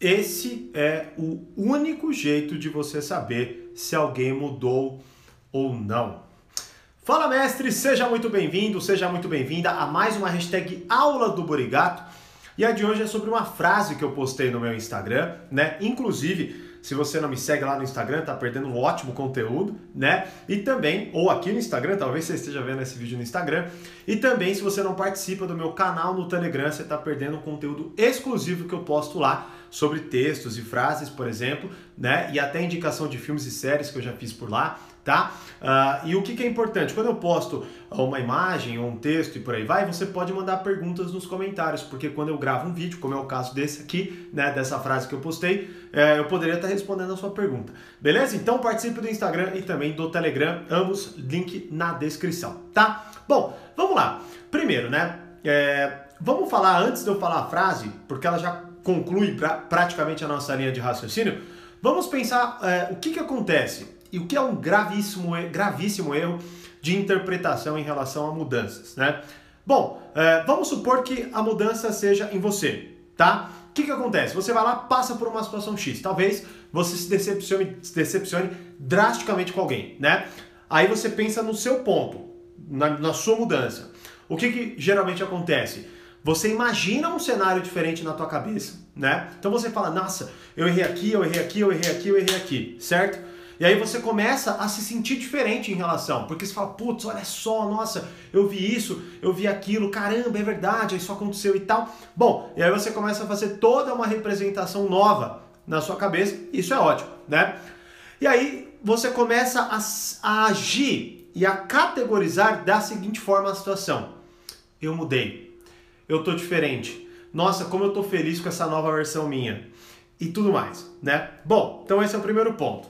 esse é o único jeito de você saber se alguém mudou ou não. Fala mestre, seja muito bem-vindo, seja muito bem-vinda a mais uma hashtag Aula do Burigato. E a de hoje é sobre uma frase que eu postei no meu Instagram, né? Inclusive, se você não me segue lá no Instagram, tá perdendo um ótimo conteúdo, né? E também, ou aqui no Instagram, talvez você esteja vendo esse vídeo no Instagram. E também, se você não participa do meu canal no Telegram, você tá perdendo um conteúdo exclusivo que eu posto lá sobre textos e frases, por exemplo, né? E até indicação de filmes e séries que eu já fiz por lá tá? Uh, e o que, que, é importante? Quando eu posto uma imagem ou um texto e por aí vai, você pode mandar perguntas nos comentários, porque quando eu gravo um vídeo, como é o caso desse aqui, né, dessa frase que eu postei, é, eu poderia estar respondendo a sua pergunta. Beleza? Então participe do Instagram e também do Telegram, ambos link na descrição, tá? Bom, vamos lá. Primeiro, né? É, vamos falar antes de eu falar a frase, porque ela já conclui pra, praticamente a nossa linha de raciocínio. Vamos pensar é, o que, que acontece e o que é um gravíssimo, gravíssimo erro de interpretação em relação a mudanças, né? Bom, é, vamos supor que a mudança seja em você, tá? O que, que acontece? Você vai lá, passa por uma situação X. Talvez você se decepcione, se decepcione drasticamente com alguém, né? Aí você pensa no seu ponto, na, na sua mudança. O que, que geralmente acontece? Você imagina um cenário diferente na tua cabeça, né? Então você fala, nossa, eu errei aqui, eu errei aqui, eu errei aqui, eu errei aqui, certo? E aí você começa a se sentir diferente em relação, porque você fala, putz, olha só, nossa, eu vi isso, eu vi aquilo, caramba, é verdade, isso aconteceu e tal. Bom, e aí você começa a fazer toda uma representação nova na sua cabeça, isso é ótimo, né? E aí você começa a, a agir e a categorizar da seguinte forma a situação: eu mudei, eu tô diferente, nossa, como eu tô feliz com essa nova versão minha e tudo mais, né? Bom, então esse é o primeiro ponto.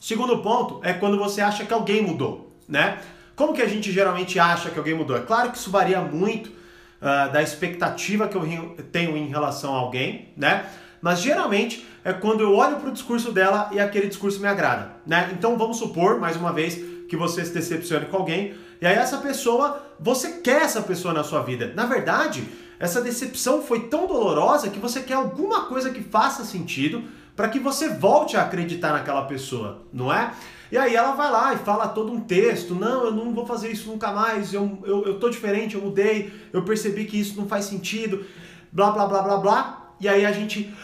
Segundo ponto é quando você acha que alguém mudou, né? Como que a gente geralmente acha que alguém mudou? É claro que isso varia muito uh, da expectativa que eu tenho em relação a alguém, né? Mas geralmente é quando eu olho para o discurso dela e aquele discurso me agrada, né? Então vamos supor, mais uma vez, que você se decepcione com alguém e aí essa pessoa, você quer essa pessoa na sua vida. Na verdade, essa decepção foi tão dolorosa que você quer alguma coisa que faça sentido para que você volte a acreditar naquela pessoa, não é? E aí ela vai lá e fala todo um texto, não, eu não vou fazer isso nunca mais, eu, eu, eu tô diferente, eu mudei, eu percebi que isso não faz sentido, blá blá blá blá blá, e aí a gente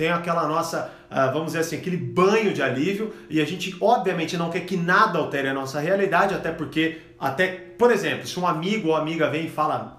tem aquela nossa, uh, vamos dizer assim, aquele banho de alívio, e a gente obviamente não quer que nada altere a nossa realidade, até porque, até, por exemplo, se um amigo ou amiga vem e fala,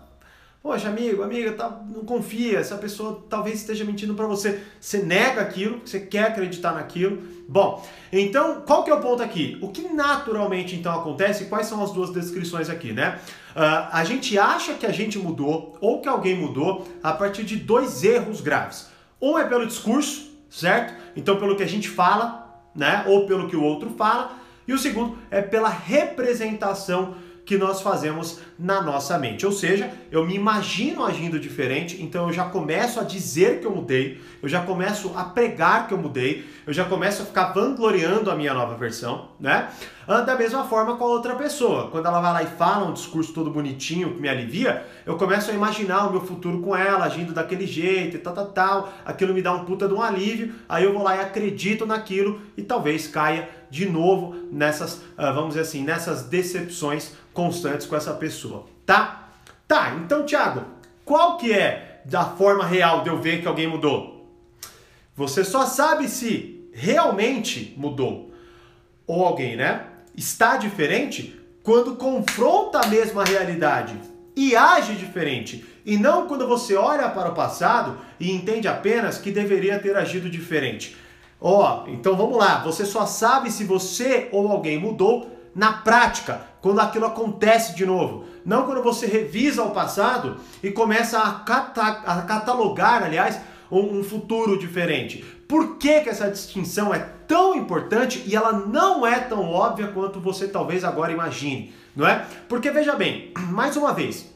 Poxa, amigo, amiga, tá, não confia, essa pessoa talvez esteja mentindo para você. Você nega aquilo, você quer acreditar naquilo. Bom, então, qual que é o ponto aqui? O que naturalmente então acontece? Quais são as duas descrições aqui, né? Uh, a gente acha que a gente mudou ou que alguém mudou a partir de dois erros graves. Um é pelo discurso, certo? Então, pelo que a gente fala, né? Ou pelo que o outro fala. E o segundo é pela representação que nós fazemos na nossa mente. Ou seja, eu me imagino agindo diferente, então eu já começo a dizer que eu mudei, eu já começo a pregar que eu mudei, eu já começo a ficar vangloriando a minha nova versão, né? Ah, da mesma forma com a outra pessoa. Quando ela vai lá e fala um discurso todo bonitinho que me alivia, eu começo a imaginar o meu futuro com ela, agindo daquele jeito e tal, tal, tal. Aquilo me dá um puta de um alívio, aí eu vou lá e acredito naquilo e talvez caia de novo nessas, ah, vamos dizer assim, nessas decepções constantes com essa pessoa, tá? Tá, então, Thiago, qual que é da forma real de eu ver que alguém mudou? Você só sabe se realmente mudou ou alguém, né? Está diferente quando confronta a mesma realidade e age diferente, e não quando você olha para o passado e entende apenas que deveria ter agido diferente. Ó, oh, então vamos lá, você só sabe se você ou alguém mudou na prática, quando aquilo acontece de novo. Não quando você revisa o passado e começa a, cata a catalogar, aliás, um, um, futuro diferente. Por que, que essa distinção é tão importante e ela não é tão óbvia quanto você talvez agora imagine, não é? Porque veja bem, mais uma vez,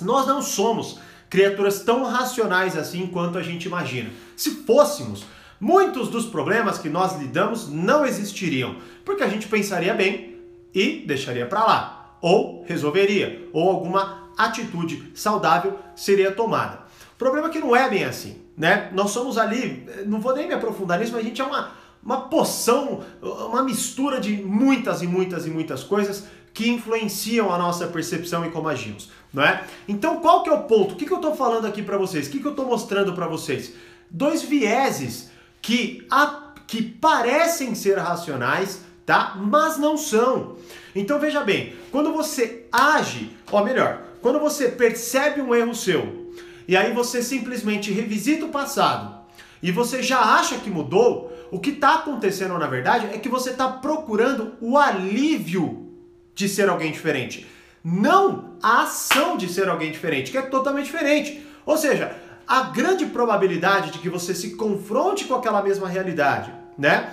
nós não somos criaturas tão racionais assim quanto a gente imagina. Se fôssemos, muitos dos problemas que nós lidamos não existiriam, porque a gente pensaria bem, e deixaria para lá, ou resolveria, ou alguma atitude saudável seria tomada. O problema é que não é bem assim, né? Nós somos ali, não vou nem me aprofundar nisso, mas a gente é uma, uma poção, uma mistura de muitas e muitas e muitas coisas que influenciam a nossa percepção e como agimos, não é? Então, qual que é o ponto? O que, que eu estou falando aqui para vocês? O que, que eu estou mostrando para vocês? Dois vieses que, a, que parecem ser racionais, tá? Mas não são. Então, veja bem, quando você age, ou melhor, quando você percebe um erro seu e aí você simplesmente revisita o passado e você já acha que mudou, o que está acontecendo na verdade é que você está procurando o alívio de ser alguém diferente. Não a ação de ser alguém diferente, que é totalmente diferente. Ou seja, a grande probabilidade de que você se confronte com aquela mesma realidade, né?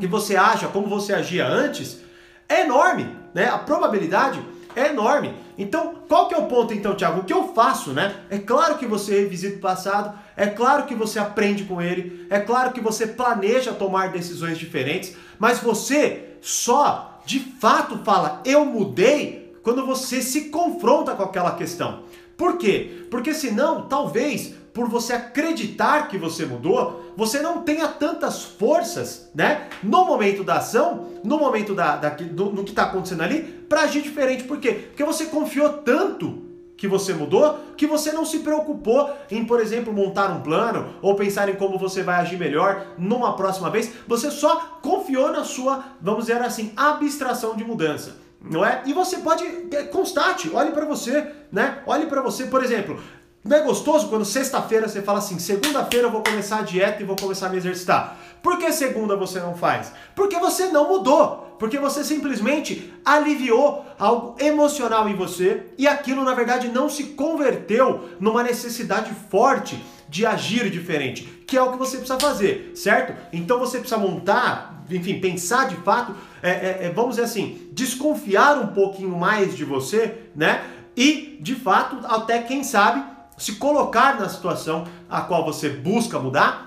E você aja como você agia antes, é enorme, né? A probabilidade é enorme. Então, qual que é o ponto então, Tiago? O que eu faço, né? É claro que você revisita o passado, é claro que você aprende com ele, é claro que você planeja tomar decisões diferentes, mas você só de fato fala eu mudei quando você se confronta com aquela questão. Por quê? Porque senão, talvez, por você acreditar que você mudou, você não tenha tantas forças, né? No momento da ação, no momento da, da do, no que está acontecendo ali, para agir diferente. Por quê? Porque você confiou tanto que você mudou, que você não se preocupou em, por exemplo, montar um plano ou pensar em como você vai agir melhor numa próxima vez. Você só confiou na sua, vamos dizer assim, abstração de mudança. Não é? E você pode é, constate, olhe para você, né? Olhe para você, por exemplo, não é gostoso quando sexta-feira você fala assim: segunda-feira eu vou começar a dieta e vou começar a me exercitar. Por que segunda você não faz? Porque você não mudou porque você simplesmente aliviou algo emocional em você e aquilo na verdade não se converteu numa necessidade forte de agir diferente, que é o que você precisa fazer, certo? Então você precisa montar, enfim, pensar de fato, é, é, é, vamos dizer assim, desconfiar um pouquinho mais de você, né? E de fato, até quem sabe, se colocar na situação a qual você busca mudar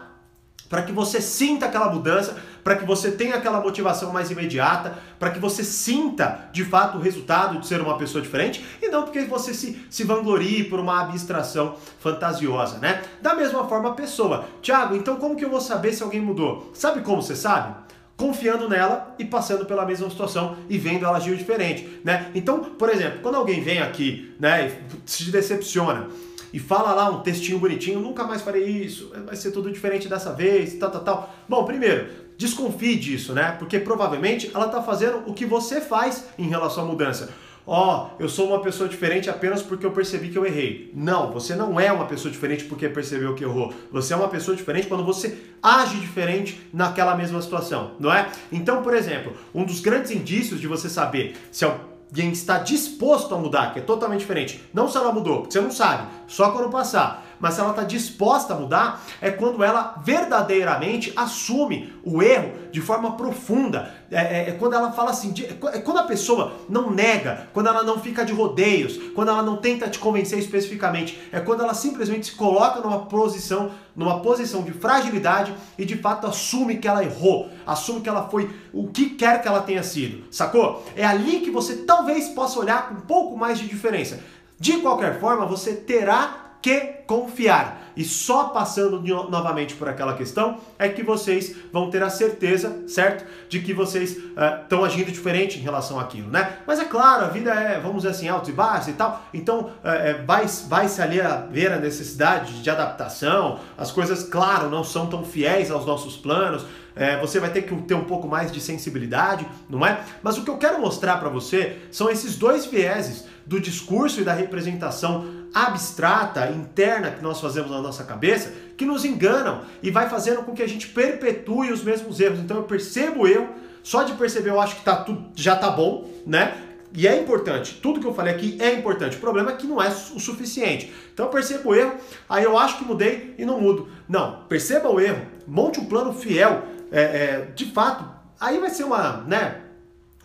para que você sinta aquela mudança, para que você tenha aquela motivação mais imediata, para que você sinta de fato o resultado de ser uma pessoa diferente e não porque você se, se vanglorie por uma abstração fantasiosa, né? Da mesma forma a pessoa. Tiago, então como que eu vou saber se alguém mudou? Sabe como você sabe? Confiando nela e passando pela mesma situação e vendo ela agir diferente, né? Então, por exemplo, quando alguém vem aqui, né, e se decepciona, e fala lá um textinho bonitinho, nunca mais farei isso, vai ser tudo diferente dessa vez, tal, tal, tal. Bom, primeiro, desconfie disso, né? Porque provavelmente ela está fazendo o que você faz em relação à mudança. Ó, oh, eu sou uma pessoa diferente apenas porque eu percebi que eu errei. Não, você não é uma pessoa diferente porque percebeu que errou. Você é uma pessoa diferente quando você age diferente naquela mesma situação, não é? Então, por exemplo, um dos grandes indícios de você saber se alguém está disposto a mudar, que é totalmente diferente. Não se ela mudou, porque você não sabe, só quando passar. Mas se ela está disposta a mudar, é quando ela verdadeiramente assume o erro de forma profunda. É, é, é quando ela fala assim, de, é quando a pessoa não nega, quando ela não fica de rodeios, quando ela não tenta te convencer especificamente. É quando ela simplesmente se coloca numa posição, numa posição de fragilidade e de fato assume que ela errou, assume que ela foi o que quer que ela tenha sido, sacou? É ali que você talvez possa olhar com um pouco mais de diferença. De qualquer forma, você terá que confiar. E só passando novamente por aquela questão é que vocês vão ter a certeza, certo? De que vocês estão uh, agindo diferente em relação àquilo, né? Mas é claro, a vida é, vamos dizer assim, altos e baixos e tal. Então uh, vai, vai se ali a ver a necessidade de adaptação. As coisas, claro, não são tão fiéis aos nossos planos. É, você vai ter que ter um pouco mais de sensibilidade, não é? Mas o que eu quero mostrar para você são esses dois vieses do discurso e da representação abstrata, interna que nós fazemos na nossa cabeça, que nos enganam e vai fazendo com que a gente perpetue os mesmos erros. Então eu percebo erro, só de perceber eu acho que tá tudo, já tá bom, né? E é importante, tudo que eu falei aqui é importante. O problema é que não é o suficiente. Então eu percebo o erro, aí eu acho que mudei e não mudo. Não, perceba o erro, monte um plano fiel, é, é, de fato. Aí vai ser uma, né?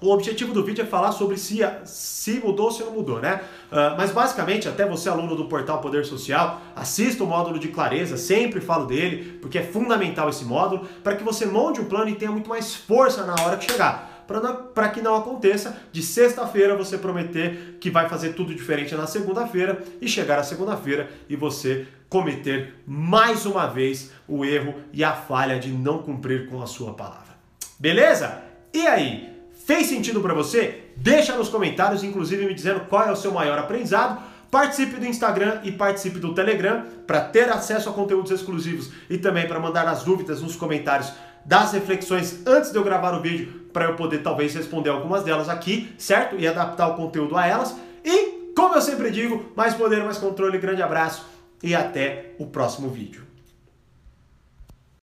O objetivo do vídeo é falar sobre se, se mudou ou se não mudou, né? Uh, mas basicamente, até você, aluno do portal Poder Social, assista o módulo de clareza, sempre falo dele, porque é fundamental esse módulo, para que você monte um plano e tenha muito mais força na hora que chegar para que não aconteça de sexta-feira você prometer que vai fazer tudo diferente na segunda-feira e chegar à segunda-feira e você cometer mais uma vez o erro e a falha de não cumprir com a sua palavra. Beleza? E aí, fez sentido para você? Deixa nos comentários, inclusive me dizendo qual é o seu maior aprendizado. Participe do Instagram e participe do Telegram para ter acesso a conteúdos exclusivos e também para mandar as dúvidas nos comentários das reflexões antes de eu gravar o vídeo para eu poder talvez responder algumas delas aqui, certo? E adaptar o conteúdo a elas. E, como eu sempre digo, mais poder, mais controle, grande abraço e até o próximo vídeo.